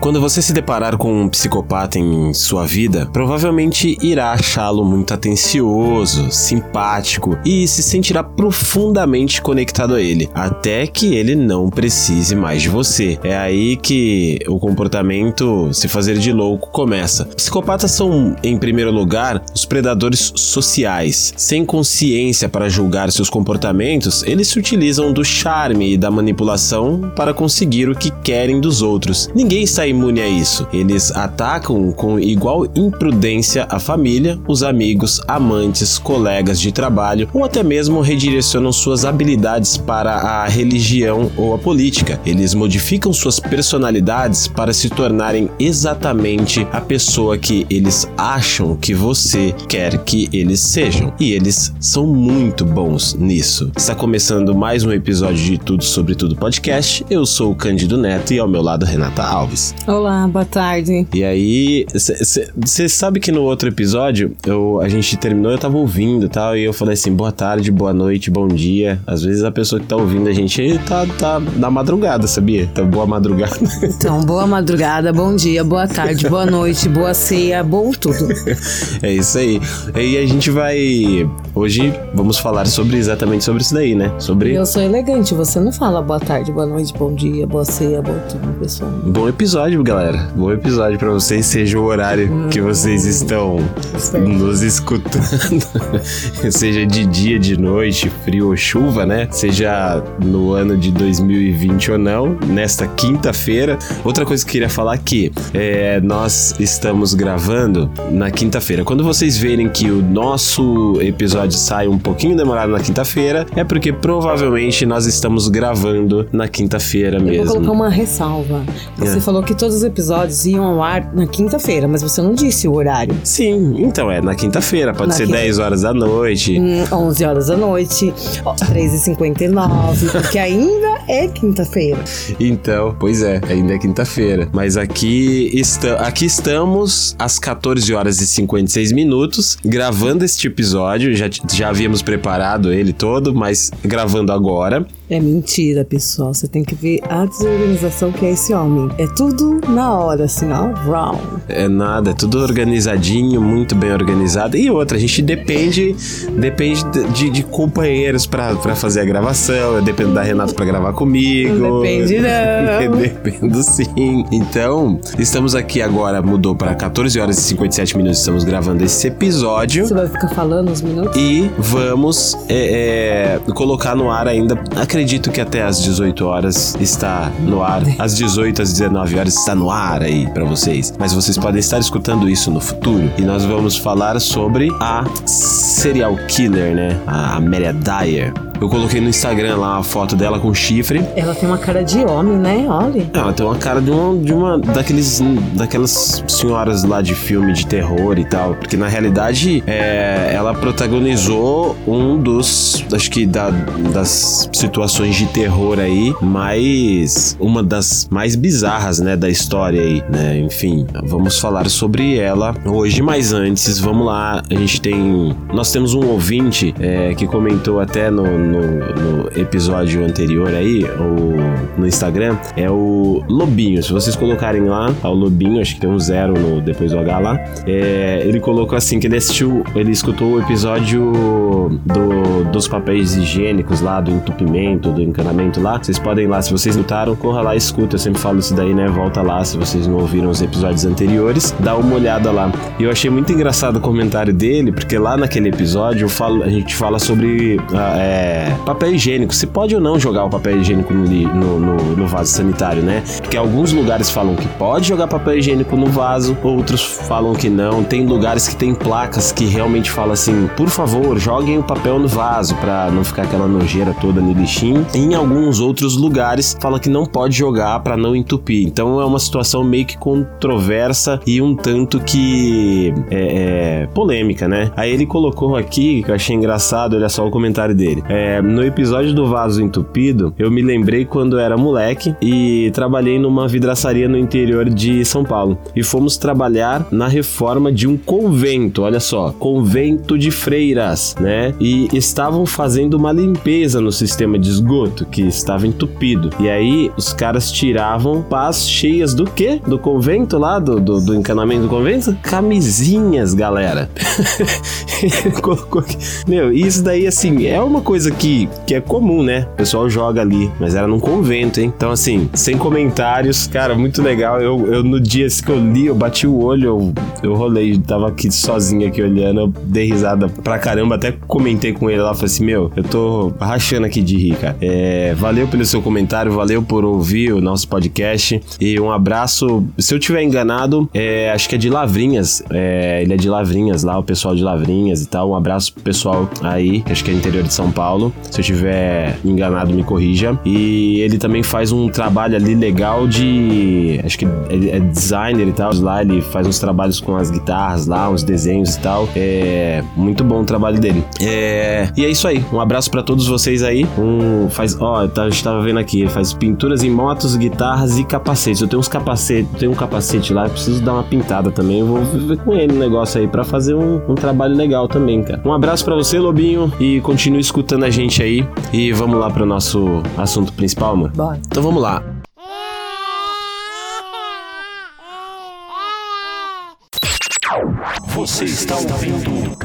quando você se deparar com um psicopata em sua vida, provavelmente irá achá-lo muito atencioso, simpático e se sentirá profundamente conectado a ele, até que ele não precise mais de você. É aí que o comportamento se fazer de louco começa. Psicopatas são, em primeiro lugar, os predadores sociais. Sem consciência para julgar seus comportamentos, eles se utilizam do charme e da manipulação para conseguir o que querem dos outros. Ninguém está imune a isso. Eles atacam com igual imprudência a família, os amigos, amantes, colegas de trabalho ou até mesmo redirecionam suas habilidades para a religião ou a política. Eles modificam suas personalidades para se tornarem exatamente a pessoa que eles acham que você quer que eles sejam. E eles são muito bons nisso. Está começando mais um episódio de Tudo Sobre Tudo Podcast. Eu sou o Cândido Neto e ao meu lado Renata Alves. Olá, boa tarde. E aí, você sabe que no outro episódio eu, a gente terminou, eu tava ouvindo e tal, e eu falei assim, boa tarde, boa noite, bom dia. Às vezes a pessoa que tá ouvindo a gente tá, tá na madrugada, sabia? Tá boa madrugada. Então, boa madrugada, bom dia, boa tarde, boa noite, boa ceia, bom tudo. é isso aí. E a gente vai. Hoje vamos falar sobre exatamente sobre isso daí, né? Sobre. Eu sou elegante, você não fala boa tarde, boa noite, bom dia, boa ceia, bom tudo, pessoal. Bom episódio, galera. Bom episódio para vocês, seja o horário que vocês estão nos escutando. seja de dia, de noite, frio ou chuva, né? Seja no ano de 2020 ou não, nesta quinta-feira. Outra coisa que eu queria falar aqui é nós estamos gravando na quinta-feira. Quando vocês verem que o nosso episódio sai um pouquinho demorado na quinta-feira, é porque provavelmente nós estamos gravando na quinta-feira mesmo. vou colocar uma ressalva. Você é. falou que todos os episódios iam ao ar na quinta-feira, mas você não disse o horário. Sim, então é na quinta-feira. Pode na ser quinta... 10 horas da noite. Hum, 11 horas da noite, 3h59, porque ainda é quinta-feira. Então, pois é, ainda é quinta-feira. Mas aqui, está, aqui estamos às 14 horas e 56 minutos, gravando este episódio. Já, já havíamos preparado ele todo, mas gravando agora. É mentira, pessoal. Você tem que ver a desorganização que é esse homem. É tudo na hora, assim, ó. Brown. É nada, é tudo organizadinho, muito bem organizado. E outra, a gente depende depende de, de companheiros para fazer a gravação. Eu dependo da Renata para gravar comigo. Não depende, não. Dependo sim. Então, estamos aqui agora, mudou para 14 horas e 57 minutos. Estamos gravando esse episódio. Você vai ficar falando os minutos? E vamos é, é, colocar no ar ainda. Acredito acredito que até às 18 horas está no ar. Às 18 às 19 horas está no ar aí para vocês. Mas vocês podem estar escutando isso no futuro. E nós vamos falar sobre a serial killer, né? A Amelia Dyer. Eu coloquei no Instagram lá a foto dela com chifre. Ela tem uma cara de homem, né? Olha. Ela tem uma cara de uma, de uma daqueles, daquelas senhoras lá de filme de terror e tal. Porque na realidade é, ela protagonizou um dos, acho que da, das situações de terror aí, mais uma das mais bizarras, né, da história aí, né? Enfim, vamos falar sobre ela hoje, mas antes, vamos lá. A gente tem, nós temos um ouvinte é, que comentou até no no, no episódio anterior aí, ou no Instagram, é o Lobinho. Se vocês colocarem lá, tá o Lobinho, acho que tem um zero no, depois do H lá. É, ele colocou assim que ele assistiu, ele escutou o episódio do, dos papéis higiênicos lá, do entupimento, do encanamento lá. Vocês podem ir lá, se vocês notaram, corra lá e escuta. Eu sempre falo isso daí, né? Volta lá se vocês não ouviram os episódios anteriores, dá uma olhada lá. E eu achei muito engraçado o comentário dele, porque lá naquele episódio falo, a gente fala sobre ah, é, papel higiênico. Se pode ou não jogar o papel higiênico no, no, no, no, vaso sanitário, né? Porque alguns lugares falam que pode jogar papel higiênico no vaso, outros falam que não. Tem lugares que tem placas que realmente falam assim: por favor, joguem o papel no vaso para não ficar aquela nojeira toda no lixinho. Em alguns outros lugares fala que não pode jogar para não entupir. Então é uma situação meio que controversa e um tanto que é, é polêmica, né? Aí ele colocou aqui, que eu achei engraçado, olha só o comentário dele. É, É, no episódio do vaso entupido, eu me lembrei quando era moleque e trabalhei numa vidraçaria no interior de São Paulo. E fomos trabalhar na reforma de um convento, olha só, convento de freiras, né? E estavam fazendo uma limpeza no sistema de esgoto que estava entupido. E aí os caras tiravam pás cheias do quê? Do convento lá, do, do, do encanamento do convento? Camisinhas, galera. Meu, isso daí, assim, é uma coisa que, que é comum, né? O pessoal joga ali, mas era num convento, hein? Então, assim, sem comentários, cara, muito legal. Eu, eu no dia que eu li, eu bati o olho, eu, eu rolei, tava aqui sozinho aqui olhando, eu dei risada pra caramba, até comentei com ele lá, falei assim, meu, eu tô rachando aqui de rir, cara. É, valeu pelo seu comentário, valeu por ouvir o nosso podcast e um abraço. Se eu tiver enganado, é, acho que é de Lavrinhas, é, ele é de Lavrinhas lá, o pessoal de Lavrinhas e tal. Um abraço pro pessoal aí, acho que é interior de São Paulo. Se eu tiver enganado, me corrija. E ele também faz um trabalho ali legal de. Acho que é designer e tal. Lá ele faz uns trabalhos com as guitarras lá, uns desenhos e tal. É muito bom o trabalho dele. É, e é isso aí. Um abraço para todos vocês aí. Um faz, ó, a gente tava vendo aqui, ele faz pinturas em motos, guitarras e capacetes. Eu tenho uns capacetes, tenho um capacete lá, eu preciso dar uma pintada também. Eu vou ver com ele um negócio aí para fazer um, um trabalho legal também, cara. Um abraço para você, Lobinho, e continue escutando a gente aí. E vamos lá pro nosso assunto principal, mano? Bora. Então vamos lá. Você está ouvindo?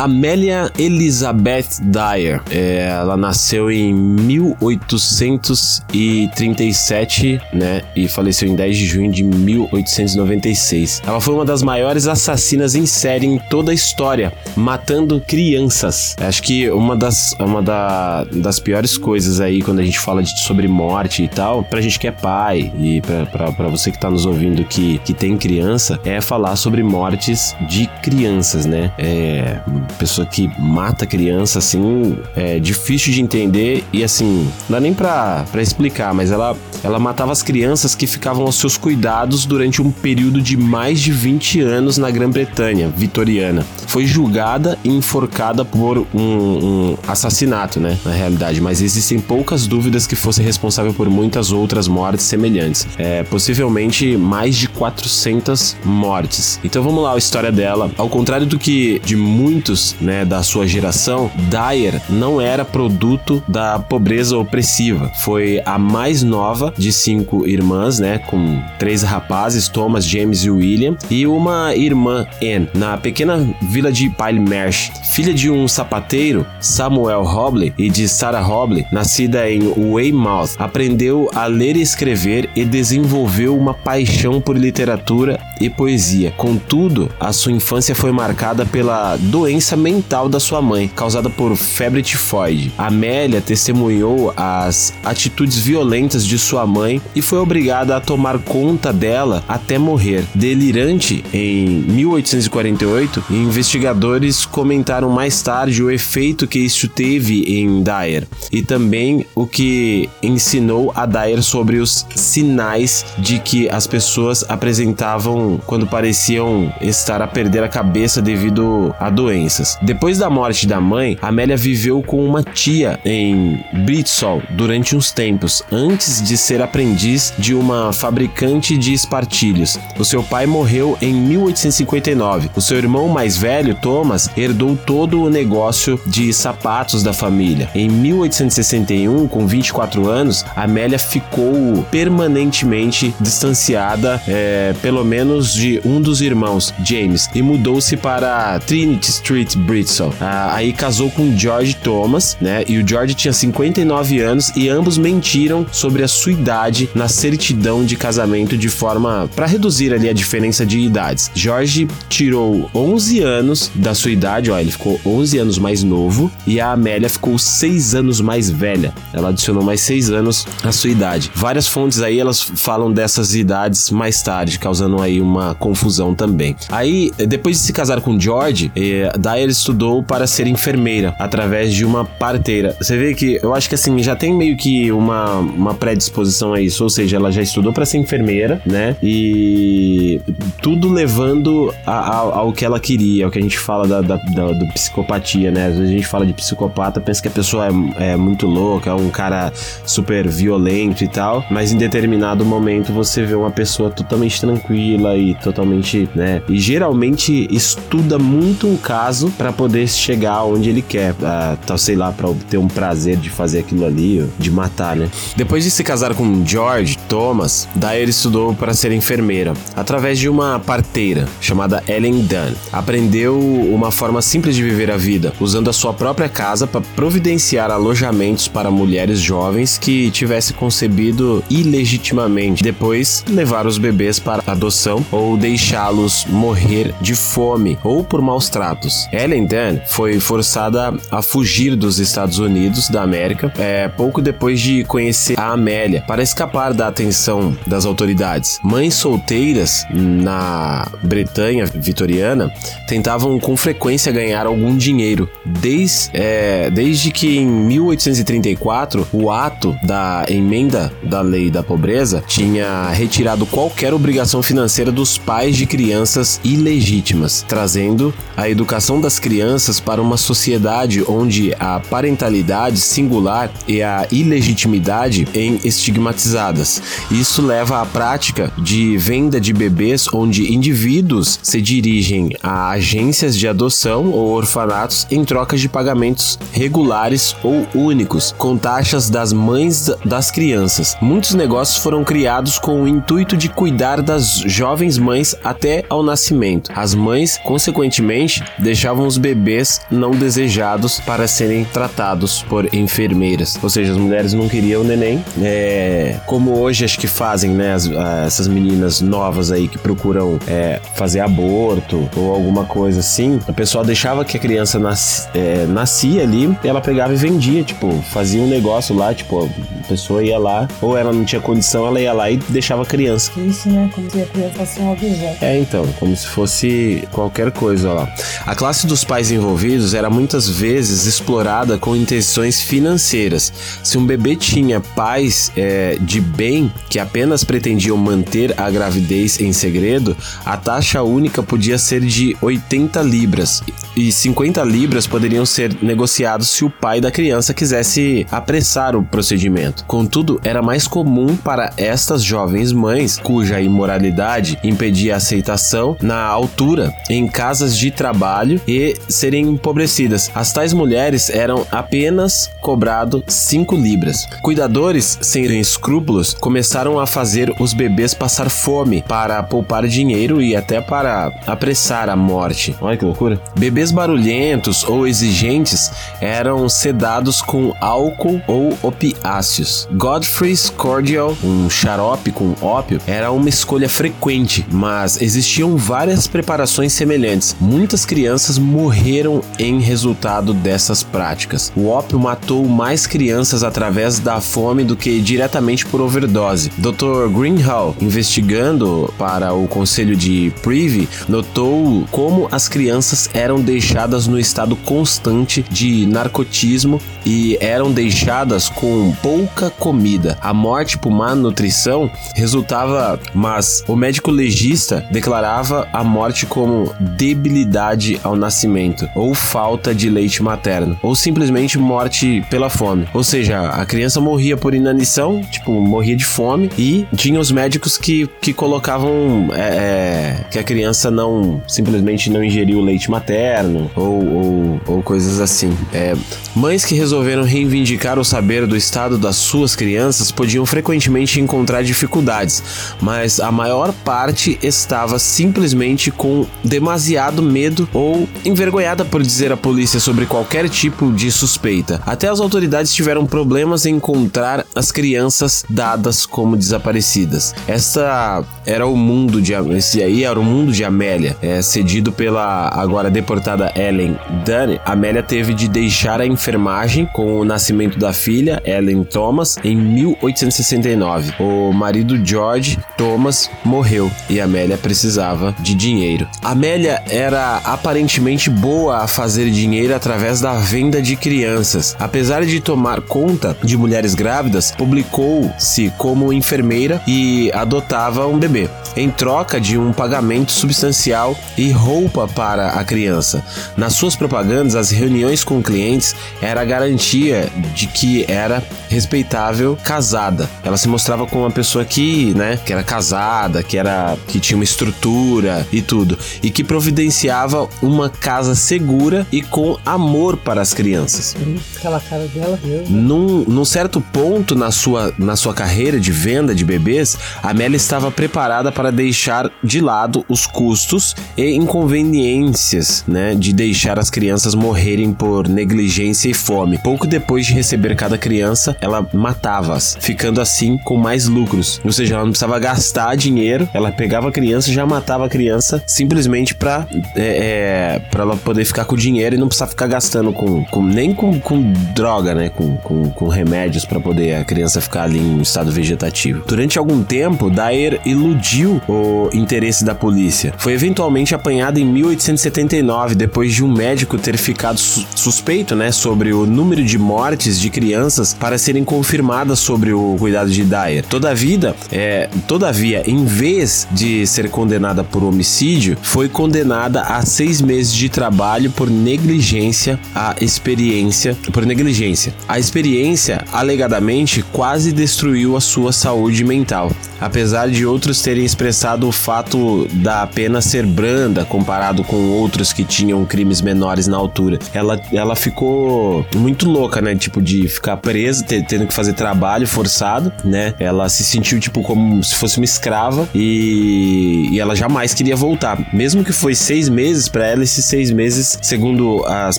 Amélia Elizabeth Dyer. É, ela nasceu em 1837, né? E faleceu em 10 de junho de 1896. Ela foi uma das maiores assassinas em série em toda a história, matando crianças. Acho que uma das, uma da, das piores coisas aí quando a gente fala de, sobre morte e tal, pra gente que é pai e pra, pra, pra você que tá nos ouvindo que, que tem criança, é falar sobre mortes de crianças, né? É pessoa que mata criança, assim, é difícil de entender e, assim, não dá nem pra, pra explicar, mas ela, ela matava as crianças que ficavam aos seus cuidados durante um período de mais de 20 anos na Grã-Bretanha, vitoriana. Foi julgada e enforcada por um, um assassinato, né, na realidade, mas existem poucas dúvidas que fosse responsável por muitas outras mortes semelhantes. É, possivelmente mais de 400 mortes. Então vamos lá, a história dela. Ao contrário do que de muitos né, da sua geração, Dyer não era produto da pobreza opressiva. Foi a mais nova de cinco irmãs, né, com três rapazes, Thomas, James e William, e uma irmã, Anne, na pequena vila de Pilemarsh. Filha de um sapateiro, Samuel Hobley, e de Sarah Hobley, nascida em Weymouth, aprendeu a ler e escrever e desenvolveu uma paixão por literatura e poesia. Contudo, a sua infância foi marcada pela doença mental da sua mãe, causada por febre tifoide. Amélia testemunhou as atitudes violentas de sua mãe e foi obrigada a tomar conta dela até morrer. Delirante, em 1848, investigadores comentaram mais tarde o efeito que isso teve em Dyer e também o que ensinou a Dyer sobre os sinais de que as pessoas apresentavam quando pareciam estar a perder a cabeça devido à doença. Depois da morte da mãe, Amélia viveu com uma tia em Britsol durante uns tempos, antes de ser aprendiz de uma fabricante de espartilhos. O seu pai morreu em 1859. O seu irmão mais velho, Thomas, herdou todo o negócio de sapatos da família. Em 1861, com 24 anos, Amélia ficou permanentemente distanciada, é, pelo menos de um dos irmãos, James, e mudou-se para Trinity Street Kate Ah, aí casou com George Thomas, né? E o George tinha 59 anos e ambos mentiram sobre a sua idade na certidão de casamento de forma para reduzir ali a diferença de idades. George tirou 11 anos da sua idade, ó, ele ficou 11 anos mais novo e a Amélia ficou 6 anos mais velha. Ela adicionou mais 6 anos à sua idade. Várias fontes aí elas falam dessas idades mais tarde, causando aí um, uma confusão também. Aí, depois de se casar com George, eh, Dyer estudou para ser enfermeira através de uma parteira. Você vê que eu acho que assim já tem meio que uma, uma predisposição a isso, ou seja, ela já estudou para ser enfermeira, né? E tudo levando a, a, ao que ela queria, ao que a gente fala da, da, da do psicopatia, né? Às vezes a gente fala de psicopata, pensa que a pessoa é, é muito louca, é um cara super violento e tal, mas em determinado momento você vê uma pessoa totalmente tranquila e totalmente, né? E geralmente estuda muito um caso para poder chegar onde ele quer, uh, tal, sei lá, para obter um prazer de fazer aquilo ali, de matar, né? Depois de se casar com George Thomas, Dyer estudou para ser enfermeira através de uma parteira chamada Ellen Dunn. Aprendeu uma forma simples de viver a vida, usando a sua própria casa para providenciar alojamentos para mulheres jovens que tivesse concebido ilegitimamente. Depois, levar os bebês para adoção ou deixá-los morrer de fome ou por maus tratos. Ellen Dunn foi forçada a fugir dos Estados Unidos da América é, pouco depois de conhecer a Amélia para escapar da atenção das autoridades. Mães solteiras na Bretanha vitoriana tentavam com frequência ganhar algum dinheiro, desde, é, desde que em 1834 o ato da emenda da lei da pobreza tinha retirado qualquer obrigação financeira dos pais de crianças ilegítimas, trazendo a educação das crianças para uma sociedade onde a parentalidade singular e a ilegitimidade em estigmatizadas. Isso leva à prática de venda de bebês onde indivíduos se dirigem a agências de adoção ou orfanatos em troca de pagamentos regulares ou únicos, com taxas das mães das crianças. Muitos negócios foram criados com o intuito de cuidar das jovens mães até ao nascimento. As mães, consequentemente, deixavam os bebês não desejados para serem tratados por enfermeiras. Ou seja, as mulheres não queriam o neném. É, como hoje acho que fazem, né? As, essas meninas novas aí que procuram é, fazer aborto ou alguma coisa assim. A pessoa deixava que a criança nas, é, nascia ali e ela pegava e vendia, tipo, fazia um negócio lá, tipo, a pessoa ia lá, ou ela não tinha condição, ela ia lá e deixava a criança. Isso, né? Como se a criança fosse um objeto. É, então, como se fosse qualquer coisa lá. A classe dos pais envolvidos era muitas vezes explorada com intenções financeiras. Se um bebê tinha pais é, de bem que apenas pretendiam manter a gravidez em segredo, a taxa única podia ser de 80 libras e 50 libras poderiam ser negociados se o pai da criança quisesse apressar o procedimento. Contudo, era mais comum para estas jovens mães, cuja imoralidade impedia a aceitação na altura em casas de trabalho e serem empobrecidas. As tais mulheres eram apenas cobrado 5 libras. Cuidadores sem escrúpulos começaram a fazer os bebês passar fome para poupar dinheiro e até para apressar a morte. Olha que loucura. Bebês barulhentos ou exigentes eram sedados com álcool ou opiáceos. Godfrey's Cordial, um xarope com ópio, era uma escolha frequente, mas existiam várias preparações semelhantes. Muitas crianças morreram em resultado dessas práticas. O ópio matou mais crianças através da fome do que diretamente por overdose. Dr. Greenhall, investigando para o Conselho de Privy, notou como as crianças eram deixadas no estado constante de narcotismo e eram deixadas com pouca comida. A morte por má nutrição resultava, mas o médico legista declarava a morte como debilidade ao nascimento ou falta de leite materno ou simplesmente morte pela fome. Ou seja, a criança morria por inanição, tipo, morria de fome e tinha os médicos que, que colocavam é, é, que a criança não simplesmente não ingeriu leite materno ou, ou, ou coisas assim. É, mães que resolveram reivindicar o saber do estado das suas crianças podiam frequentemente encontrar dificuldades, mas a maior parte estava simplesmente com demasiado medo ou envergonhada por dizer à polícia sobre qualquer tipo de suspeita. Até as autoridades tiveram problemas em encontrar as crianças dadas como desaparecidas. Esta era o mundo de esse aí era o mundo de Amélia, é, cedido pela agora deportada Ellen Dunn. Amélia teve de deixar a enfermagem com o nascimento da filha Ellen Thomas em 1869. O marido George Thomas morreu e Amélia precisava de dinheiro. Amélia era aparentemente boa a fazer dinheiro através da venda de crianças. Apesar de tomar conta de mulheres grávidas, publicou-se como enfermeira e adotava um bebê, em troca de um pagamento substancial e roupa para a criança. Nas suas propagandas, as reuniões com clientes era a garantia de que era respeitável casada. Ela se mostrava como uma pessoa que, né, que era casada, que era que tinha uma estrutura e tudo, e que providenciava uma casa segura e com amor para as crianças. Aquela cara dela, Deus. Num, num certo ponto na sua, na sua carreira de venda de bebês, a Amélia estava preparada para deixar de lado os custos e inconveniências, né, de deixar as crianças morrerem por negligência e fome. Pouco depois de receber cada criança, ela matava-as, ficando assim com mais lucros. Ou seja, ela não precisava gastar dinheiro, ela pegava a criança e já matava a criança simplesmente para é, é, para ela poder ficar com o dinheiro e não precisar ficar gastando com, com nem com, com droga, né, com, com, com remédios para poder a criança ficar ali em estado vegetativo. Durante algum tempo, Dyer iludiu o interesse da polícia. Foi eventualmente apanhado em 1879 depois de um médico ter ficado su suspeito, né, sobre o número de mortes de crianças para serem confirmadas sobre o cuidado de Dyer. Todavia, é, todavia, em vez de ser condenada por homicídio, foi condenada a seis meses de trabalho por negligência à experiência, por negligência. A experiência, alegadamente, quase destruiu a sua saúde mental, apesar de outros terem expressado o fato da pena ser branda comparado com outros que tinham crimes menores na altura. Ela, ela ficou muito louca, né? Tipo, de ficar presa, tendo que fazer trabalho forçado, né? Ela se sentiu, tipo, como se fosse uma escrava e, e ela jamais queria voltar. Mesmo que foi seis meses para ela, esses seis meses, segundo as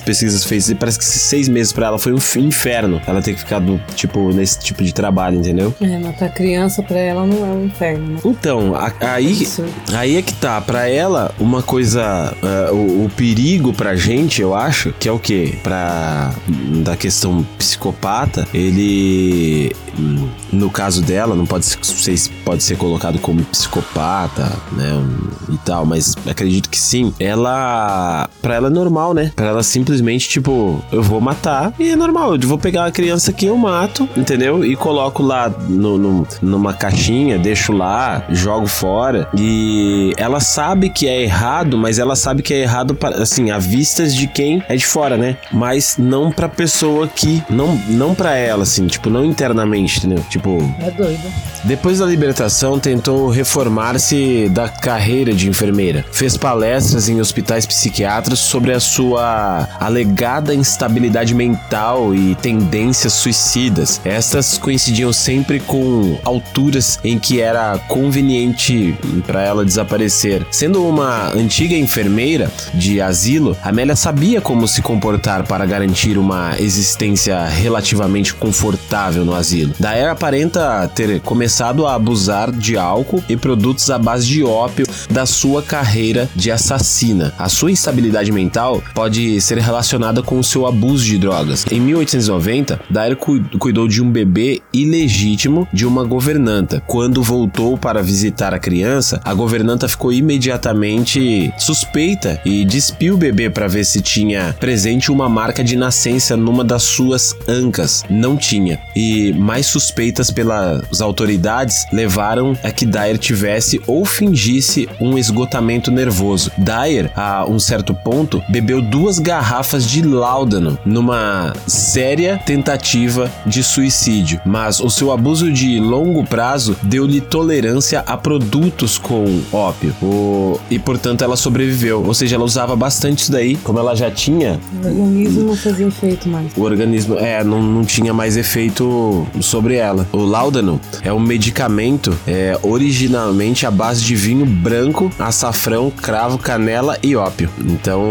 pesquisas feitas, parece que esses seis meses para ela foi um inferno. Ela ter que ficar, do, tipo, nesse tipo de trabalho, entendeu? É, matar criança pra ela não é um inferno, né? Então, a, aí, aí é que tá. Pra ela, uma coisa. Uh, o, o, perigo pra gente, eu acho, que é o quê? Pra. Da questão psicopata, ele. No caso dela, não pode ser, pode ser colocado como psicopata, né? Um, e tal, mas acredito que sim. Ela. Pra ela é normal, né? Pra ela simplesmente, tipo, eu vou matar e é normal. Eu vou pegar a criança aqui, eu mato, entendeu? E coloco lá no, no, numa caixinha, deixo lá, jogo fora. E ela sabe que é errado, mas ela sabe que é errado, assim, à vistas de quem é de fora, né? Mas não pra pessoa que. Não, não pra ela, assim, tipo, não internamente, entendeu? Tipo. É doido. Depois da libertação, tentou reformar-se da carreira de enfermeira. Fez palestras em hospitais psiquiátricos sobre a sua alegada instabilidade mental e tendências Estas coincidiam sempre com alturas em que era conveniente para ela desaparecer. Sendo uma antiga enfermeira de asilo, Amélia sabia como se comportar para garantir uma existência relativamente confortável no asilo. Daí aparenta ter começado a abusar de álcool e produtos à base de ópio da sua carreira de assassina. A sua instabilidade mental pode ser relacionada com o seu abuso de drogas. Em 1890, Dyer cuidou de um bebê ilegítimo de uma governanta. Quando voltou para visitar a criança, a governanta ficou imediatamente suspeita e despiu o bebê para ver se tinha presente uma marca de nascença numa das suas ancas. Não tinha. E mais suspeitas pelas autoridades levaram a que Dyer tivesse ou fingisse um esgotamento nervoso. Dyer, a um certo ponto, bebeu duas garrafas de láudano numa séria tentativa de suicídio, mas o seu abuso de longo prazo deu-lhe tolerância a produtos com ópio. O... E portanto ela sobreviveu. Ou seja, ela usava bastante isso daí. Como ela já tinha. O organismo não fazia efeito mais. O organismo, é, não, não tinha mais efeito sobre ela. O Laudano é um medicamento é, originalmente à base de vinho branco, açafrão, cravo, canela e ópio. Então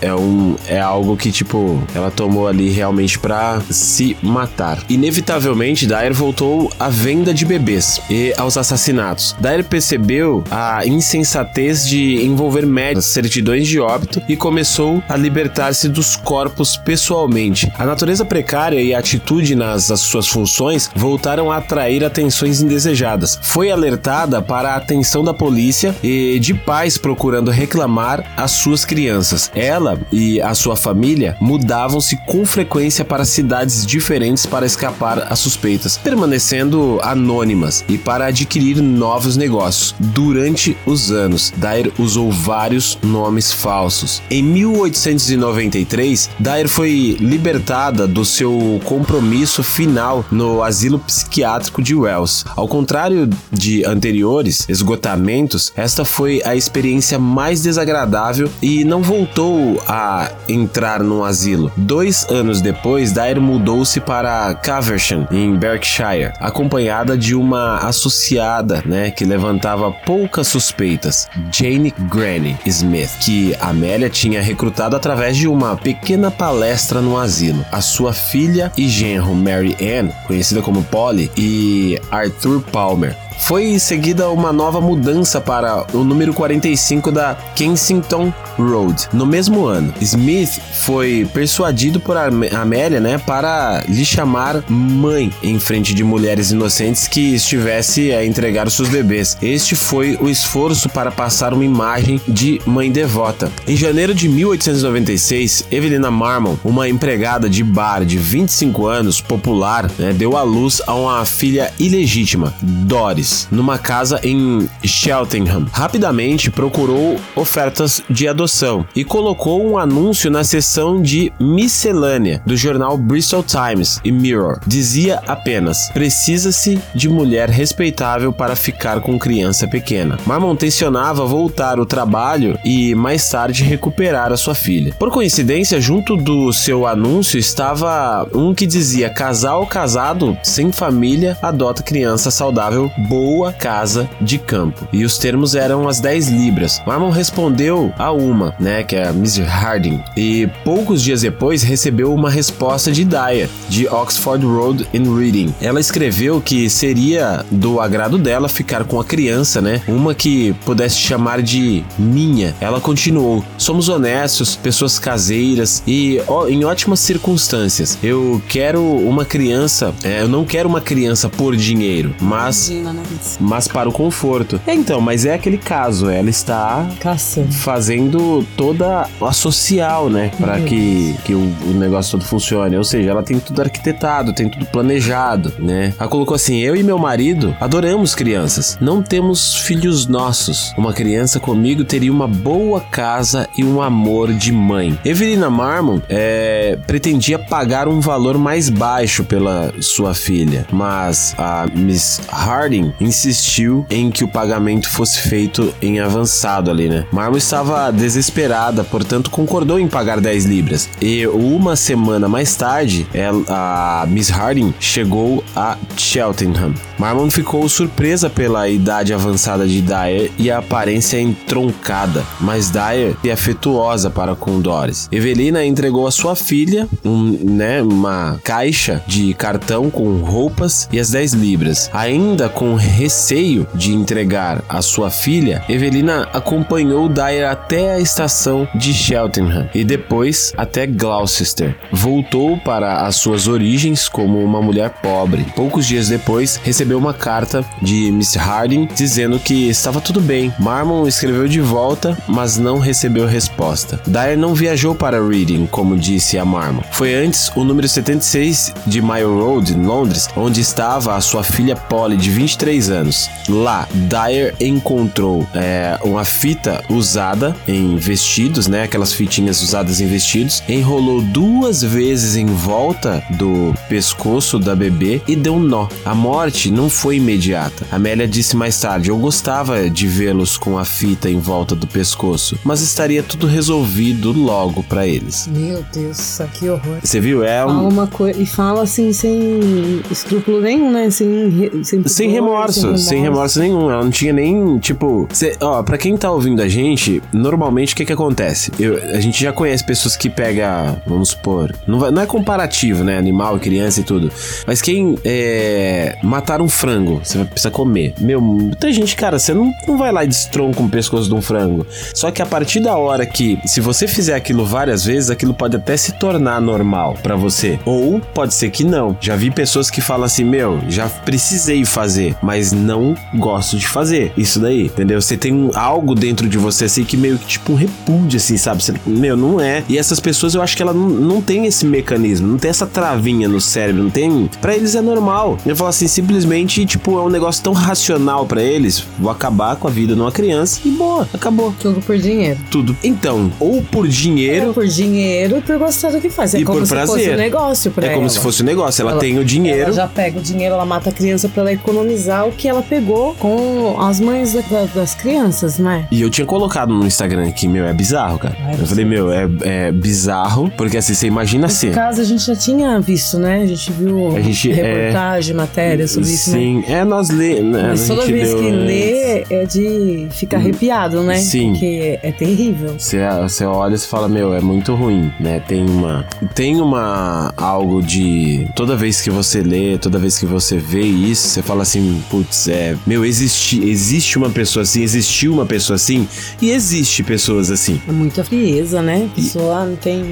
é um é algo que tipo ela tomou ali realmente para se matar matar. Inevitavelmente, Dyer voltou à venda de bebês e aos assassinatos. Dyer percebeu a insensatez de envolver médicos, certidões de óbito e começou a libertar-se dos corpos pessoalmente. A natureza precária e a atitude nas suas funções voltaram a atrair atenções indesejadas. Foi alertada para a atenção da polícia e de pais procurando reclamar as suas crianças. Ela e a sua família mudavam-se com frequência para cidades diferentes para escapar às suspeitas, permanecendo anônimas e para adquirir novos negócios. Durante os anos, Dyer usou vários nomes falsos. Em 1893, Dyer foi libertada do seu compromisso final no asilo psiquiátrico de Wells. Ao contrário de anteriores esgotamentos, esta foi a experiência mais desagradável e não voltou a entrar no asilo. Dois anos depois, Dyer mudou-se para Caversham, em Berkshire, acompanhada de uma associada, né, que levantava poucas suspeitas, Jane Granny Smith, que Amélia tinha recrutado através de uma pequena palestra no asilo. A sua filha e genro Mary Ann, conhecida como Polly, e Arthur Palmer foi seguida uma nova mudança para o número 45 da Kensington Road. No mesmo ano, Smith foi persuadido por Amélia, né, para lhe chamar mãe em frente de mulheres inocentes que estivesse a entregar seus bebês. Este foi o esforço para passar uma imagem de mãe devota. Em janeiro de 1896, Evelina Marmon, uma empregada de bar de 25 anos, popular, né, deu à luz a uma filha ilegítima, Doris, numa casa em Cheltenham. Rapidamente procurou ofertas de adoção e colocou um anúncio na seção de miscelânea do jornal Bristol Times e Mirror. Dizia apenas: precisa-se de mulher respeitável para ficar com criança pequena. Marmon tensionava voltar ao trabalho e mais tarde recuperar a sua filha. Por coincidência, junto do seu anúncio estava um que dizia: casal casado sem família adota criança saudável, boa casa de campo. E os termos eram as 10 libras. Marmon respondeu a uma, né, que é a Miss Harding, e poucos dias depois recebeu uma resposta de Dyer, de Oxford Road in Reading. Ela escreveu que seria do agrado dela ficar com a criança, né, uma que pudesse chamar de minha. Ela continuou: somos honestos, pessoas caseiras e ó, em ótimas circunstâncias. Eu quero uma criança, é, eu não quero uma criança por dinheiro, mas Imagina, né? Mas para o conforto. É, então, mas é aquele caso, ela está Caçando. fazendo toda a social, né, para que, que o, o negócio todo funcione. Ou seja, ela tem tudo arquitetado, tem tudo planejado, né? Ela colocou assim: eu e meu marido adoramos crianças, não temos filhos nossos. Uma criança comigo teria uma boa casa e um amor de mãe. Evelina Marmon é, pretendia pagar um valor mais baixo pela sua filha, mas a Miss Harding insistiu em que o pagamento fosse feito em avançado ali, né? Estava desesperada, portanto concordou em pagar 10 libras. E uma semana mais tarde, ela, a Miss Harding chegou a Cheltenham. Marmon ficou surpresa pela idade avançada de Dyer e a aparência entroncada, mas Dyer é afetuosa para com Doris. Evelina entregou a sua filha um, né, uma caixa de cartão com roupas e as 10 libras. Ainda com receio de entregar a sua filha, Evelina acompanhou Dyer até a estação de Cheltenham e depois até Gloucester. Voltou para as suas origens como uma mulher pobre. Poucos dias depois, recebeu uma carta de Miss Harding dizendo que estava tudo bem. Marmon escreveu de volta, mas não recebeu resposta. Dyer não viajou para Reading, como disse a Marmon. Foi antes o número 76 de Mile Road, em Londres, onde estava a sua filha Polly, de 23 anos. Lá, Dyer encontrou é, uma fita usada em vestidos, né? Aquelas fitinhas usadas em vestidos. Enrolou duas vezes em volta do pescoço da bebê e deu um nó. A morte não foi imediata. Amélia disse mais tarde: Eu gostava de vê-los com a fita em volta do pescoço, mas estaria tudo resolvido logo para eles. Meu Deus, que horror. Você viu? É Fala um. uma coisa e fala assim sem escrúpulo nenhum, né? Sem, re- sem, Sem pudor. Remorso, sem sem remorso. remorso nenhum. Ela não tinha nem, tipo. Cê, ó, pra quem tá ouvindo a gente, normalmente o que que acontece? Eu- a gente já conhece pessoas que pega, vamos supor, não, vai- não é comparativo, né? Animal, criança e tudo. Mas quem é, matar um frango, você vai precisar comer. Meu, muita gente, cara, você não, não vai lá e destronca o pescoço de um frango. Só que a partir da hora que, se você fizer aquilo várias vezes, aquilo pode até se tornar normal pra você. Ou pode ser que não. Já vi pessoas que falam assim: Meu, já precisei fazer, mas não gosto de fazer. Isso daí, entendeu? Você tem um- algo dentro de você assim que meio que tipo um repúdio, assim, sabe? Você, meu, não é. E essas pessoas eu acho que ela não, não tem esse mecanismo, não tem essa travinha no cérebro, não tem. Pra eles é normal. Eu falo assim, simplesmente, tipo, é um negócio tão racional pra eles. Vou acabar com a vida de uma criança e boa, acabou. Tudo por dinheiro. Tudo. Então, ou por É dinheiro. por dinheiro e por gostar do que faz. É E como por se fosse prazer. um negócio pra É como ela. se fosse um negócio. Ela, Ela- tem o dinheiro. Ela já pega o dinheiro, ela mata a criança pra ela economizar o que ela pegou com as mães da- da- das crianças, né? E eu tinha colocado no Instagram que, meu, é bizarro, cara. Ai, eu falei, meu, é, é bizarro, porque assim, você imagina Esse assim. caso a gente já tinha visto, né? A gente viu A gente, é, reportagem, matéria sobre isso, né? Sim, é, nós lê. Né, Mas a toda vez leu, que né? lê é de ficar arrepiado, né? Sim. Porque é terrível. Você, você olha e fala, meu, é muito ruim, né? Tem uma. Tem uma. algo de. Toda vez que você lê, toda vez que você vê isso, você fala assim, putz, é. Meu, existe, existe uma pessoa assim, existiu uma pessoa assim, e existe pessoas assim. É muita frieza, né? A pessoa não tem.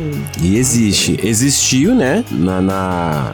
E existe. Existiu, né? Na, na-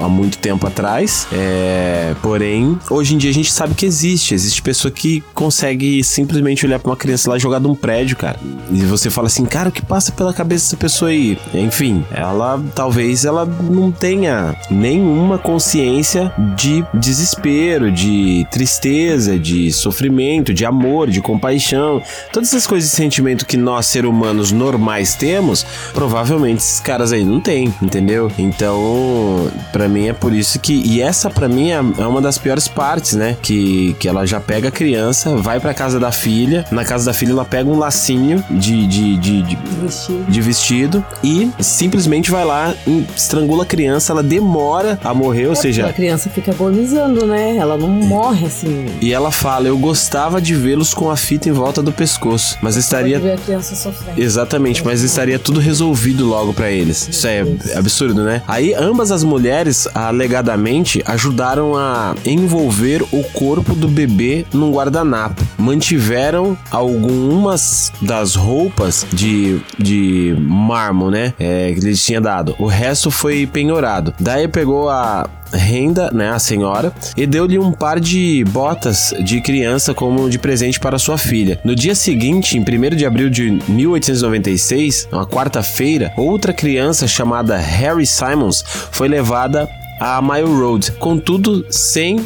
há muito tempo atrás. É, porém, hoje em dia a gente sabe que existe. Existe pessoa que consegue simplesmente olhar pra uma criança lá jogar de um prédio, cara. E você fala assim, cara, o que passa pela cabeça dessa pessoa aí? Enfim, ela talvez ela não tenha nenhuma consciência de desespero, de tristeza, de sofrimento, de amor, de compaixão. Todas essas coisas de sentimento que nós, seres humanos normais, temos, provavelmente esses caras aí não têm, entendeu? Então, pra mim é por isso que. E essa, pra mim, é é uma das piores partes, né? Que, que ela já pega a criança, vai pra casa da filha, na casa da filha ela pega um lacinho de, de, de, de Vestido. de vestido e simplesmente vai lá, e estrangula a criança, ela demora a morrer, ou A seja, criança fica agonizando, né? Ela não morre assim. e ela fala: Eu gostava de vê-los com a fita em volta do pescoço, mas estaria. A criança sofrendo. Exatamente, mas estaria tudo resolvido logo pra eles. Isso é absurdo, né? Aí ambas as mulheres, alegadamente, ajudaram a envolver o corpo do bebê num guardanapo. Mantiveram algumas das roupas de, de mármore, né? É, que eles tinham dado. O resto foi penhorado. Daí pegou a renda, né, a senhora, e deu-lhe um par de botas de criança como de presente para sua filha. No dia seguinte, em 1 de abril de 1896, uma quarta-feira, outra criança chamada Harry Simons foi levada a Mile Road, contudo sem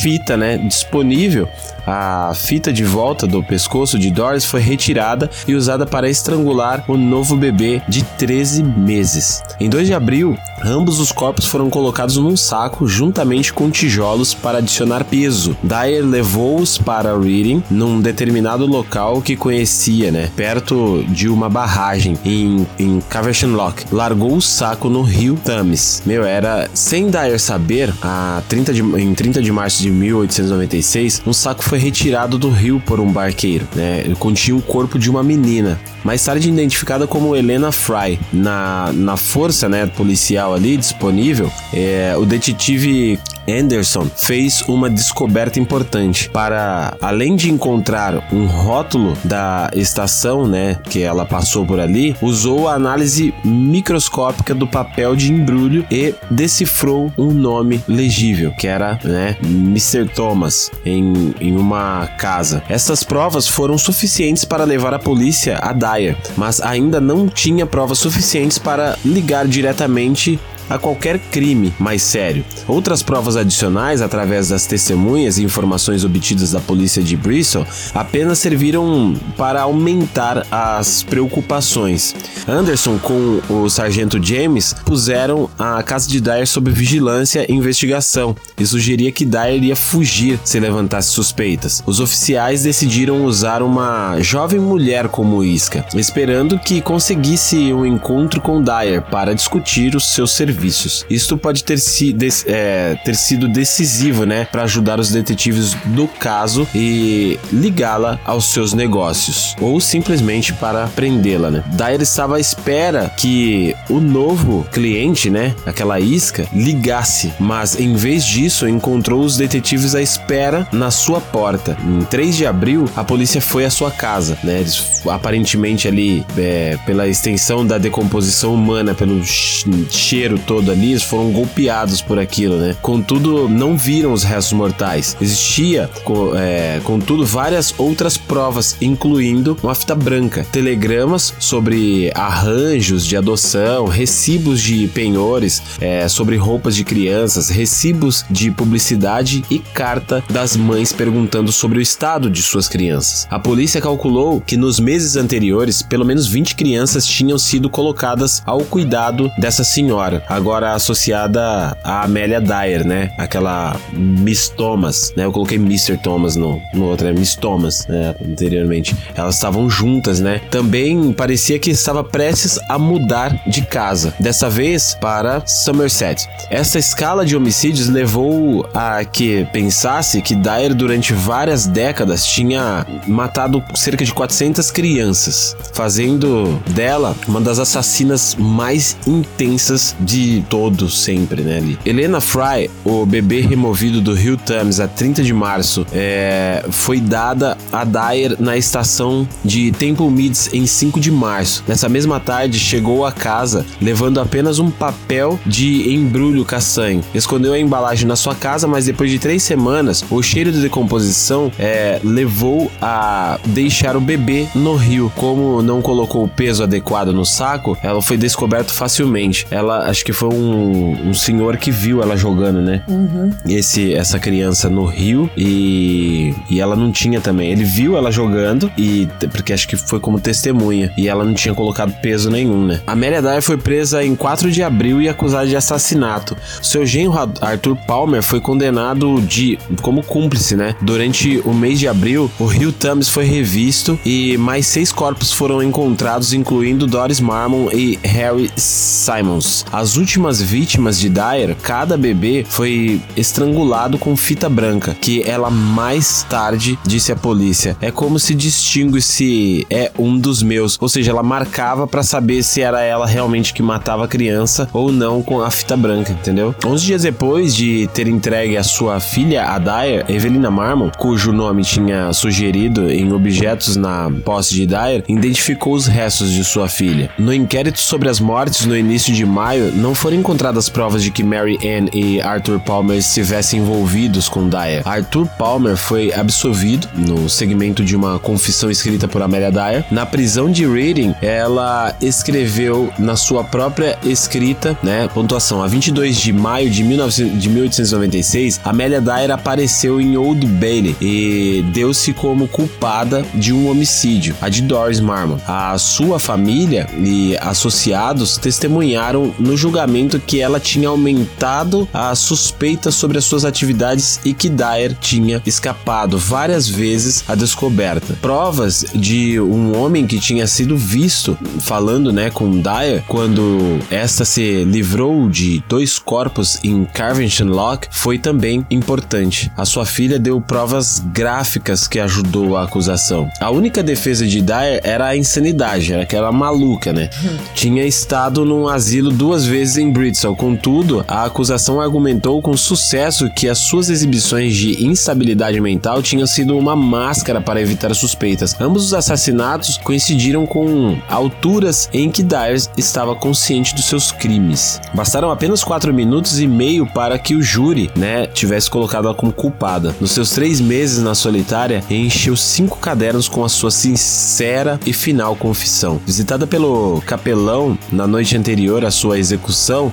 fita, né, disponível. A fita de volta do pescoço de Doris foi retirada e usada para estrangular o novo bebê de 13 meses. Em 2 de abril, ambos os corpos foram colocados num saco juntamente com tijolos para adicionar peso. Dyer levou-os para Reading, num determinado local que conhecia, né, perto de uma barragem em, em Caversham Lock. Largou o saco no rio Thames. Meu, era sem Dyer saber, a 30 de, em 30 de março de 1896, um saco foi retirado do rio por um barqueiro, né? Ele continha o corpo de uma menina, mais tarde identificada como Helena Fry. Na, na força, né, policial ali disponível, é, o detetive Anderson fez uma descoberta importante para, além de encontrar um rótulo da estação, né, que ela passou por ali, usou a análise microscópica do papel de embrulho e decifrou um nome legível, que era, né, Mr. Thomas, em, em uma casa. Essas provas foram suficientes para levar a polícia a Dyer, mas ainda não tinha provas suficientes para ligar diretamente a qualquer crime mais sério. Outras provas adicionais, através das testemunhas e informações obtidas da polícia de Bristol, apenas serviram para aumentar as preocupações. Anderson, com o sargento James, puseram a casa de Dyer sob vigilância e investigação e sugeria que Dyer ia fugir se levantasse suspeitas. Os oficiais decidiram usar uma jovem mulher como isca, esperando que conseguisse um encontro com Dyer para discutir os seus serviços serviços. Isto pode ter, si, é, ter sido decisivo, né, para ajudar os detetives do caso e ligá-la aos seus negócios, ou simplesmente para prendê-la, né. Dyer estava à espera que o novo cliente, né, aquela isca, ligasse, mas em vez disso encontrou os detetives à espera na sua porta. Em 3 de abril, a polícia foi à sua casa, né, eles aparentemente ali, é, pela extensão da decomposição humana, pelo cheiro todo ali, eles foram golpeados por aquilo, né? Contudo, não viram os restos mortais. Existia, é, contudo, várias outras provas, incluindo uma fita branca, telegramas sobre arranjos de adoção, recibos de penhores, é, sobre roupas de crianças, recibos de publicidade e carta das mães perguntando sobre o estado de suas crianças. A polícia calculou que nos meses anteriores, pelo menos 20 crianças tinham sido colocadas ao cuidado dessa senhora, agora associada a Amélia Dyer, né? Aquela Miss Thomas, né? Eu coloquei Mr. Thomas no, no outro, é Miss Thomas, né? Anteriormente. Elas estavam juntas, né? Também parecia que estava prestes a mudar de casa, dessa vez para Somerset. Essa escala de homicídios levou a que pensasse que Dyer durante várias décadas tinha matado cerca de 400 crianças, fazendo dela uma das assassinas mais intensas de todos sempre, né? Ali. Helena Fry, o bebê removido do Rio Thames a 30 de março, é, foi dada a Dyer na estação de Temple Meads em 5 de março. Nessa mesma tarde, chegou a casa levando apenas um papel de embrulho castanho. Escondeu a embalagem na sua casa, mas depois de três semanas, o cheiro de decomposição é, levou a deixar o bebê no rio. Como não colocou o peso adequado no saco, ela foi descoberta facilmente. Ela, acho que foi um, um senhor que viu ela jogando, né? Uhum. Esse, essa criança no rio e, e ela não tinha também. Ele viu ela jogando e porque acho que foi como testemunha e ela não tinha colocado peso nenhum, né? Amélia Dyer foi presa em 4 de abril e acusada de assassinato. Seu genro Arthur Palmer foi condenado de como cúmplice, né? Durante o mês de abril, o rio Thames foi revisto e mais seis corpos foram encontrados, incluindo Doris Marmon e Harry Simons. As últimas vítimas de Dyer, cada bebê foi estrangulado com fita branca, que ela mais tarde disse à polícia. É como se distingue se é um dos meus, ou seja, ela marcava para saber se era ela realmente que matava a criança ou não com a fita branca, entendeu? 11 dias depois de ter entregue a sua filha a Dyer, Evelina Marmon, cujo nome tinha sugerido em objetos na posse de Dyer, identificou os restos de sua filha. No inquérito sobre as mortes no início de maio, não foram encontradas provas de que Mary Ann e Arthur Palmer estivessem envolvidos com Dyer. Arthur Palmer foi absolvido no segmento de uma confissão escrita por Amelia Dyer. Na prisão de Reading, ela escreveu na sua própria escrita, né, pontuação, a 22 de maio de, 19, de 1896, Amelia Dyer apareceu em Old Bailey e deu-se como culpada de um homicídio, a de Doris Marmon. A sua família e associados testemunharam no julgamento que ela tinha aumentado a suspeita sobre as suas atividades e que Dyer tinha escapado várias vezes à descoberta. Provas de um homem que tinha sido visto falando, né, com Dyer quando esta se livrou de dois corpos em Carvington Lock foi também importante. A sua filha deu provas gráficas que ajudou a acusação. A única defesa de Dyer era a insanidade, era aquela maluca, né? Tinha estado num asilo duas vezes em Bristol. Contudo, a acusação argumentou com sucesso que as suas exibições de instabilidade mental tinham sido uma máscara para evitar suspeitas. Ambos os assassinatos coincidiram com alturas em que Dyer estava consciente dos seus crimes. Bastaram apenas quatro minutos e meio para que o júri, né, tivesse colocado ela como culpada. Nos seus três meses na solitária, encheu cinco cadernos com a sua sincera e final confissão. Visitada pelo capelão na noite anterior à sua execução,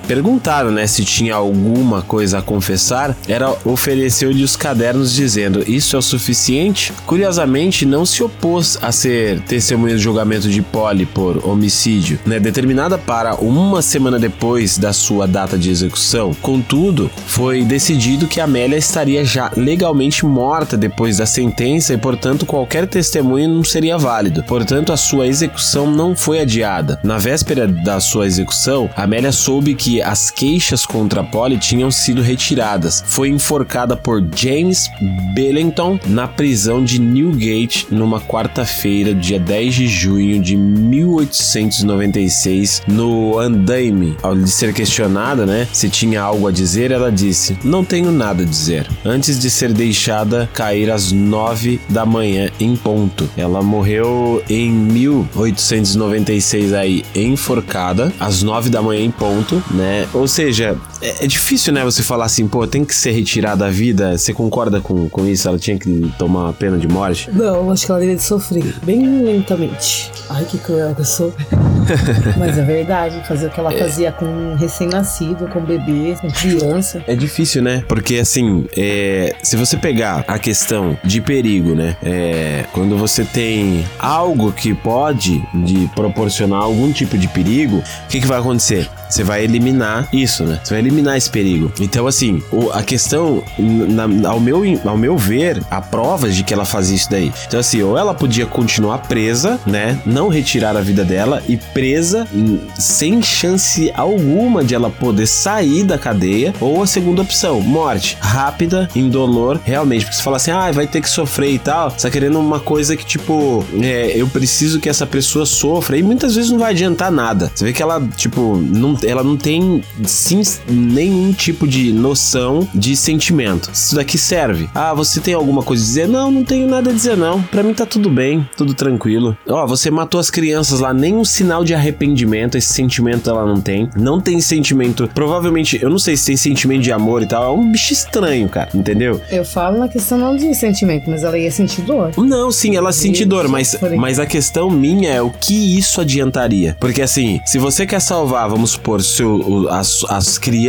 perguntaram, né, se tinha alguma coisa a confessar. Ela ofereceu-lhe os cadernos dizendo: "Isso é o suficiente?" Curiosamente, não se opôs a ser testemunha do julgamento de Polly por homicídio, né, determinada para uma semana depois da sua data de execução. Contudo, foi decidido que Amélia estaria já legalmente morta depois da sentença e, portanto, qualquer testemunho não seria válido. Portanto, a sua execução não foi adiada. Na véspera da sua execução, Amélia soube soube que as queixas contra Polly tinham sido retiradas. Foi enforcada por James Bellington na prisão de Newgate numa quarta-feira, dia 10 de junho de 1896, no Andaime. Ao ser questionada, né, se tinha algo a dizer, ela disse: Não tenho nada a dizer. Antes de ser deixada cair às nove da manhã em ponto. Ela morreu em 1896 aí, enforcada, às nove da manhã em ponto, né? Ou seja, é, é difícil, né, você falar assim, pô, tem que ser retirada da vida. Você concorda com, com isso? Ela tinha que tomar uma pena de morte? Não, acho que ela deveria sofrer bem lentamente. Ai, que cruel que eu sou. Mas é verdade, fazer o que ela fazia com um recém-nascido, com um bebê, com criança. É difícil, né? Porque assim, é, se você pegar a questão de perigo, né? É, quando você tem algo que pode de proporcionar algum tipo de perigo, o que, que vai acontecer? Você vai eliminar isso, né? Você vai eliminar esse perigo. Então, assim, a questão, na, ao, meu, ao meu ver, há provas de que ela fazia isso daí. Então, assim, ou ela podia continuar presa, né? Não retirar a vida dela e presa sem chance alguma de ela poder sair da cadeia. Ou a segunda opção, morte rápida, indolor, realmente. Porque você fala assim, ah, vai ter que sofrer e tal. Você tá querendo uma coisa que, tipo, é, eu preciso que essa pessoa sofra. E muitas vezes não vai adiantar nada. Você vê que ela, tipo, não ela não tem sim, nenhum tipo de noção de sentimento. Isso daqui serve. Ah, você tem alguma coisa a dizer? Não, não tenho nada a dizer, não. Pra mim tá tudo bem, tudo tranquilo. Ó, você matou as crianças lá, nenhum sinal de arrependimento, esse sentimento ela não tem. Não tem sentimento. Provavelmente, eu não sei se tem sentimento de amor e tal. É um bicho estranho, cara, entendeu? Eu falo na questão não de sentimento, mas ela ia sentir dor. Não, sim, ela sente dor, mas, mas a questão minha é o que isso adiantaria. Porque assim, se você quer salvar, vamos supor, seu, as, as crianças,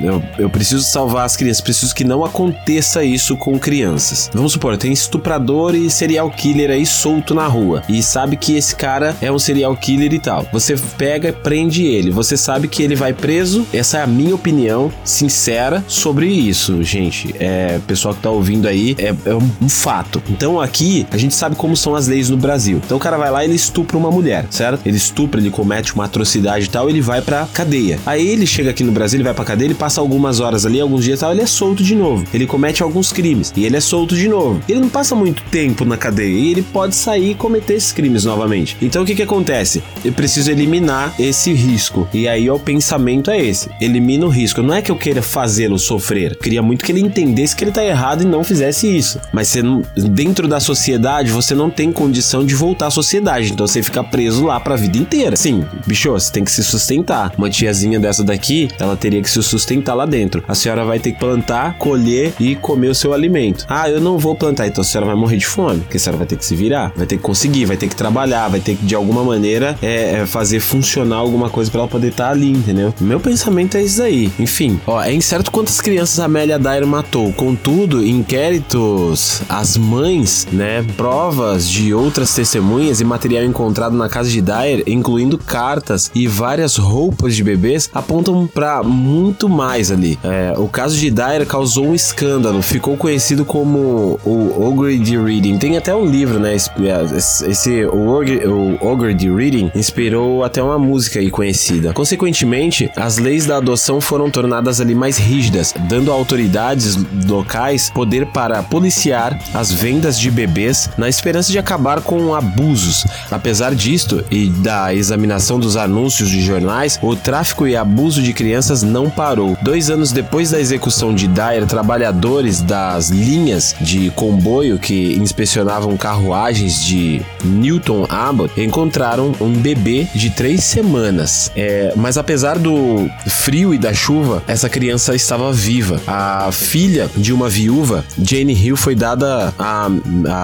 eu, eu preciso salvar as crianças, preciso que não aconteça isso com crianças. Vamos supor, tem estuprador e serial killer aí solto na rua e sabe que esse cara é um serial killer e tal. Você pega e prende ele, você sabe que ele vai preso. Essa é a minha opinião sincera sobre isso, gente. É, pessoal que tá ouvindo aí, é, é um, um fato. Então aqui a gente sabe como são as leis no Brasil. Então o cara vai lá e ele estupra uma mulher, certo? Ele estupra, ele comete uma atrocidade e tal, ele vai pra cadeia. Aí ele chega aqui no Brasil, ele vai pra cadeia, ele passa algumas horas ali, alguns dias tal, ele é solto de novo. Ele comete alguns crimes e ele é solto de novo. Ele não passa muito tempo na cadeia e ele pode sair e cometer esses crimes novamente. Então o que que acontece? Eu preciso eliminar esse risco. E aí o pensamento é esse: elimina o risco. Não é que eu queira fazê-lo sofrer. Eu queria muito que ele entendesse que ele tá errado e não fizesse isso. Mas você não, dentro da sociedade, você não tem condição de voltar à sociedade. Então você fica preso lá pra vida inteira. Sim, bicho, você tem que se sustentar. Uma tiazinha dessa daqui, ela teria que se sustentar lá dentro. A senhora vai ter que plantar, colher e comer o seu alimento. Ah, eu não vou plantar, então a senhora vai morrer de fome, porque a senhora vai ter que se virar, vai ter que conseguir, vai ter que trabalhar, vai ter que de alguma maneira é, é fazer funcionar alguma coisa para ela poder estar tá ali, entendeu? Meu pensamento é isso aí. Enfim, ó, é incerto quantas crianças a Amélia Dyer matou. Contudo, inquéritos, as mães, né, provas de outras testemunhas e material encontrado na casa de Dyer, incluindo cartas e várias roupas de bebês, apontam para muito mais ali. É, o caso de Dyer causou um escândalo, ficou conhecido como o Ogre de Reading. Tem até um livro, né? Esse, o, Ogre, o Ogre de Reading inspirou até uma música aí conhecida. Consequentemente, as leis da adoção foram tornadas ali mais rígidas, dando a autoridades locais poder para policiar as vendas de bebês na esperança de acabar com abusos. Apesar disto e da examinação dos anúncios de jornais, o tráfico e abuso de crianças não parou. Dois anos depois da execução de Dyer, trabalhadores das linhas de comboio que inspecionavam carruagens de Newton Abbott encontraram um bebê de três semanas. É, mas apesar do frio e da chuva, essa criança estava viva. A filha de uma viúva, Jane Hill, foi dada à,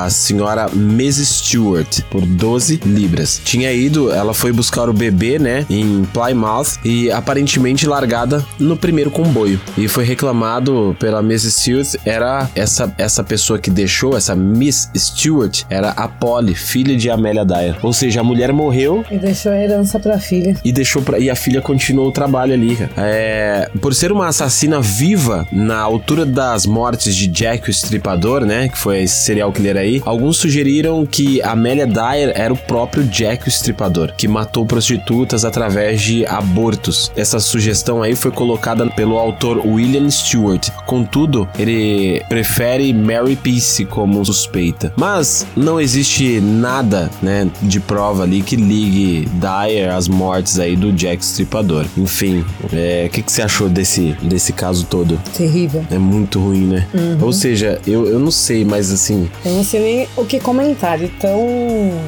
à senhora Mrs. Stewart por 12 libras. Tinha ido, ela foi buscar o bebê, né, em Plymouth e aparentemente largado no primeiro comboio. E foi reclamado pela Miss Stewart, era essa, essa pessoa que deixou, essa Miss Stewart, era a Polly, filha de Amélia Dyer. Ou seja, a mulher morreu E deixou a herança pra filha. e deixou pra, e a filha continuou o trabalho ali. É, por ser uma assassina viva na altura das mortes de Jack o Estripador, né, que foi esse serial killer aí, alguns sugeriram que Amélia Dyer era o próprio Jack o Estripador, que matou prostitutas através de abortos. Essa sugestão aí foi colocada pelo autor William Stewart. Contudo, ele prefere Mary Peace como suspeita. Mas não existe nada, né, de prova ali que ligue Dyer às mortes aí do Jack Stripador. Enfim, é, o que, que você achou desse, desse caso todo? Terrível. É muito ruim, né? Ou seja, eu, eu não sei, mas assim, Eu não sei nem o que comentar de tão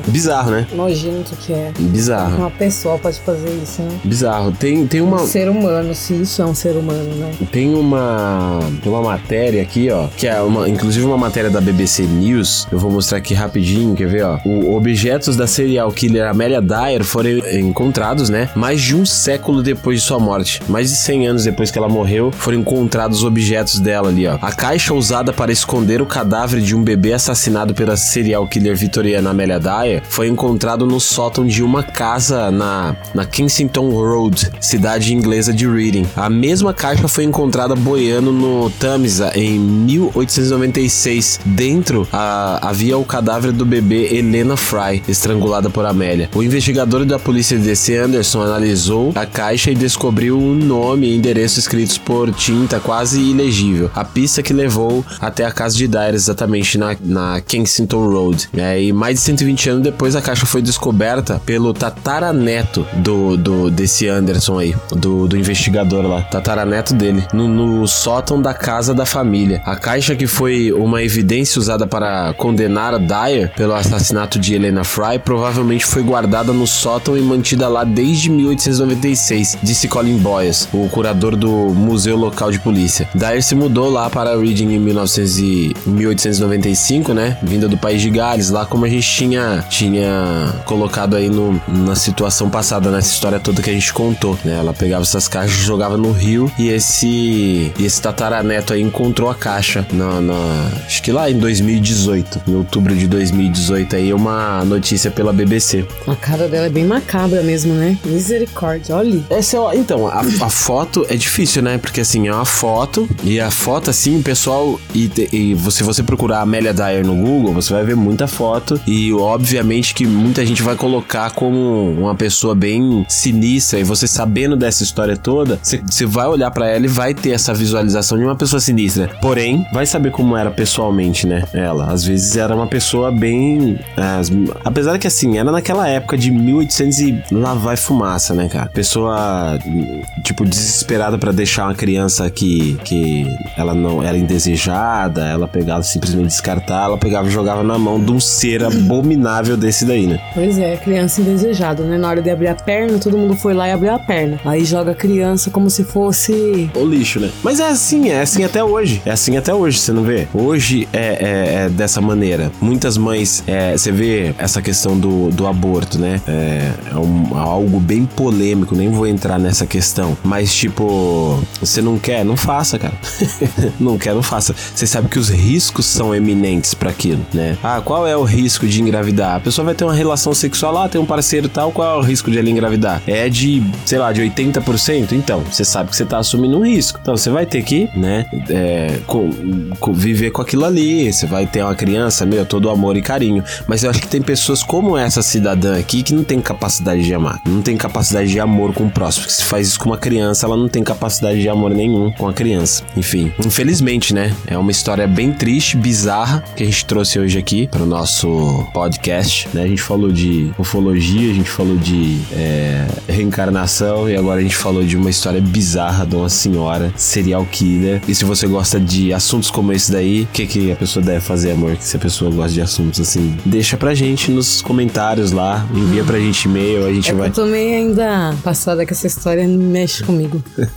bizarro, né? nojento que é. Bizarro. Uma pessoa pode fazer isso, né? Bizarro. Tem, tem Um uma. ser humano, se isso é um ser humano, né? Tem uma, tem uma matéria aqui, ó, que é uma, inclusive uma matéria da BBC News. Eu vou mostrar aqui rapidinho, quer ver, ó? O objetos da serial killer Amelia Dyer foram encontrados, né? Mais de um século depois de sua morte, mais de 100 anos depois que ela morreu, foram encontrados os objetos dela ali, ó. A caixa usada para esconder o cadáver de um bebê assassinado pela serial killer vitoriana Amelia Dyer foi encontrado no sótão de uma casa na, na Kensington Road, cidade inglesa de Reading. A mesma caixa foi encontrada boiando no Tamisa em 1896. Dentro a- havia o cadáver do bebê Helena Fry, estrangulada por Amélia. O investigador da polícia DC Anderson analisou a caixa e descobriu um nome e endereço escritos por tinta quase ilegível. A pista que levou até a casa de Dyer, exatamente na, na Kensington Road. É, e mais de 120 anos depois, a caixa foi descoberta pelo tataraneto do, do desse Anderson aí, do, do investigador lá. Tataraneto dele, no, no sótão da casa da família. A caixa que foi uma evidência usada para condenar a Dyer pelo assassinato de Helena Fry provavelmente foi guardada no sótão e mantida lá desde 1896, disse Colin Boyes, o curador do Museu Local de Polícia. Dyer se mudou lá para Reading em 1900 e 1895, né? Vinda do país de Gales, lá como a gente tinha, tinha colocado aí no, na situação passada, nessa história toda que a gente contou, né? Ela pegava essas caixas, jogava no rio e esse, esse tataraneto aí encontrou a caixa na, na- acho que lá em 2018, em outubro de 2018 aí, uma notícia pela BBC. A cara dela é bem macabra mesmo, né? Misericórdia, olha. Essa é, então, a, a foto é difícil, né? Porque assim, é uma foto, e a foto, assim, o pessoal. E, e se você procurar Amélia Dyer no Google, você vai ver muita foto. E obviamente que muita gente vai colocar como uma pessoa bem sinistra. E você sabendo dessa história toda, você, vai olhar pra ela e vai ter essa visualização de uma pessoa sinistra. Porém, vai saber como era pessoalmente, né? Ela. Às vezes era uma pessoa bem. as- apesar que assim, era naquela época de 1800 e lá vai fumaça, né, cara? Pessoa, tipo, desesperada pra deixar uma criança que, que ela não era indesejada, ela pegava simplesmente descartar, ela pegava e jogava na mão de um ser abominável desse daí, né? Pois é, criança indesejada, né? Na hora de abrir a perna, todo mundo foi lá e abriu a perna. Aí joga a criança como se fosse. O lixo, né? Mas é assim, é assim até hoje. É assim até hoje, você não vê? Hoje é, é- é dessa maneira. Muitas mães, é, você vê essa questão do, do aborto, né? É, é um- algo bem polêmico, nem vou entrar nessa questão. Mas, tipo, você não quer? Não faça, cara. não quer, não faça. Você sabe que os riscos são eminentes pra aquilo, né? Ah, qual é o risco de engravidar? A pessoa vai ter uma relação sexual lá, tem um parceiro tal, qual é o risco de ela engravidar? É de, sei lá, de 80%? Então, você sabe que você tá assumindo um risco. Então, você vai ter que, né, é, co- co- viver com aquilo ali. Você vai ter uma criança, meu, todo amor e carinho. Mas eu acho que tem pessoas como essa cidadã aqui que não tem capacidade de amar. Não tem capacidade de amor com o próximo. Porque se faz isso com uma criança, ela não tem capacidade de amor nenhum com a criança. Enfim, infelizmente, né? É uma história bem triste, bizarra, que a gente trouxe hoje aqui para o nosso podcast. Né? A gente falou de ufologia, a gente falou de é, reencarnação e agora a gente falou de uma história bizarra de uma senhora serial killer. E se você gosta de assuntos como esse daí, o que, que a pessoa deve fazer, amor? Que se a pessoa gosta de assuntos assim, deixa pra gente nos comentários lá, envia pra gente e-mail, a gente É vai. eu meio ainda passada que essa história mexe comigo.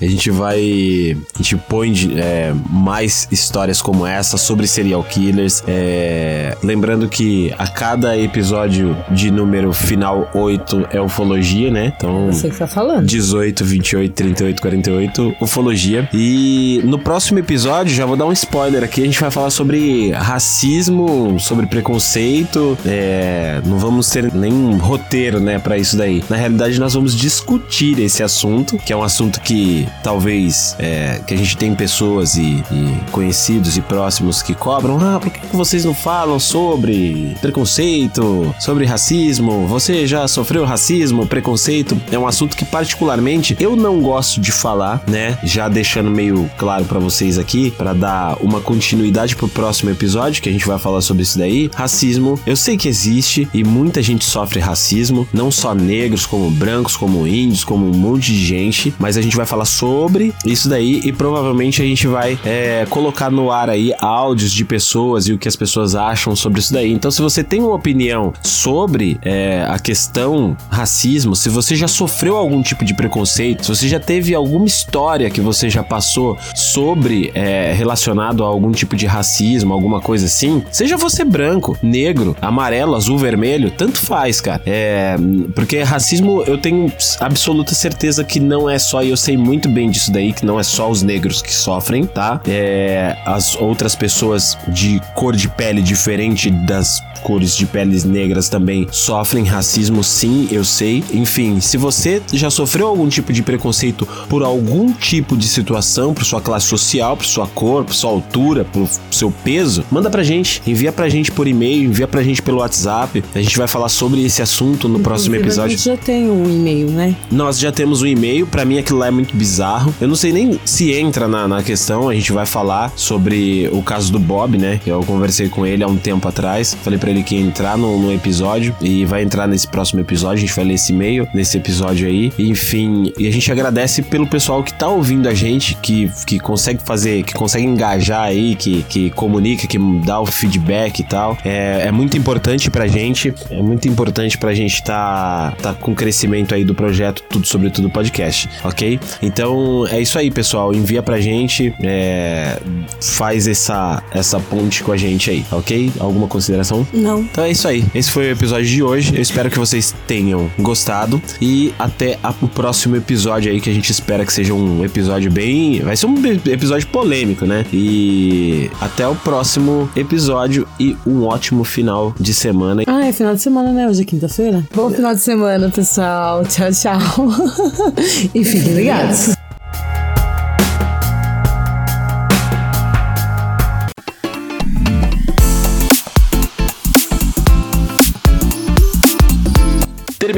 A gente vai. A gente põe de- é, mais histórias como essa sobre serial killers. É, lembrando que a cada episódio de número final 8 é ufologia, né? Então. Eu sei o que você tá falando. 18, 28 38 48, ufologia. E no próximo episódio, já vou dar um spoiler aqui, a gente vai falar sobre racismo, sobre preconceito. É, não vamos ter nenhum roteiro, né, para isso daí. Na realidade, nós vamos discutir esse assunto, que é um assunto que talvez é, que a gente tem pessoas e, e, conhecidos e próximos que cobram. Ah, por que, vocês não falam sobre preconceito, sobre racismo? Você já sofreu racismo, preconceito? É um assunto que particularmente eu não gosto de falar, né? Já deixando meio claro para vocês aqui, para dar uma continuidade pro próximo episódio que a gente vai falar sobre isso daí. Racismo, eu sei que existe e muita gente sofre racismo, não só negros, como brancos, como índios, como um monte de gente, mas a gente vai falar sobre isso daí e provavelmente a gente vai é, colocar no ar aí áudios de pessoas e o que as pessoas acham sobre isso daí. Então, se você tem uma opinião sobre é, a questão racismo, se você já sofreu algum tipo de preconceito, se você já teve alguma história que você já passou sobre é, relacionado a algum tipo de racismo, alguma coisa assim, seja você branco, negro, amarelo, azul, vermelho, tanto faz, cara. É, porque racismo eu tenho absoluta certeza que não é só, e eu sei muito bem disso daí, que não é só os negros que sofrem, tá? É, as outras pessoas de cor de pele diferente das cores de peles negras também sofrem racismo, sim, eu sei. Enfim, se você já sofreu algum tipo de preconceito por algum tipo de situação, por sua classe social, por sua cor, por sua altura, por seu peso, manda pra gente, envia pra gente por e-mail, envia pra gente pelo WhatsApp. A gente vai falar sobre esse assunto no próximo episódio. A gente já tem um e-mail, né? Nós já temos um e-mail, para mim aquilo lá é muito bizarro. Eu não sei nem se entra na, na questão, a gente vai falar sobre o caso do Bob, né? Eu conversei com ele há um tempo atrás, falei para ele que ia entrar no, no, episódio e vai entrar nesse próximo episódio. A gente vai ler esse e-mail nesse episódio aí. Enfim, e a gente agradece pelo pessoal que tá ouvindo a gente, que, que consegue fazer, que consegue engajar aí, que, que comunica, que dá o feedback e tal. É, é muito importante pra gente, é muito importante pra gente tá, tá com o crescimento aí do projeto Tudo Sobre Tudo Podcast, ok? Então é isso aí, pessoal. Envia pra gente, é, faz essa, essa ponte com a gente aí, ok? Alguma consideração? Não. Então é isso aí. Esse foi o episódio de hoje. Eu espero que vocês tenham gostado. E até o próximo episódio aí, que a gente espera que seja um episódio bem. Vai ser um episódio polêmico, né? E até o próximo episódio e um ótimo final de semana. Ah, é final de semana, né? Hoje é quinta-feira. Bom final de semana, pessoal. Tchau, tchau. e fiquem ligados.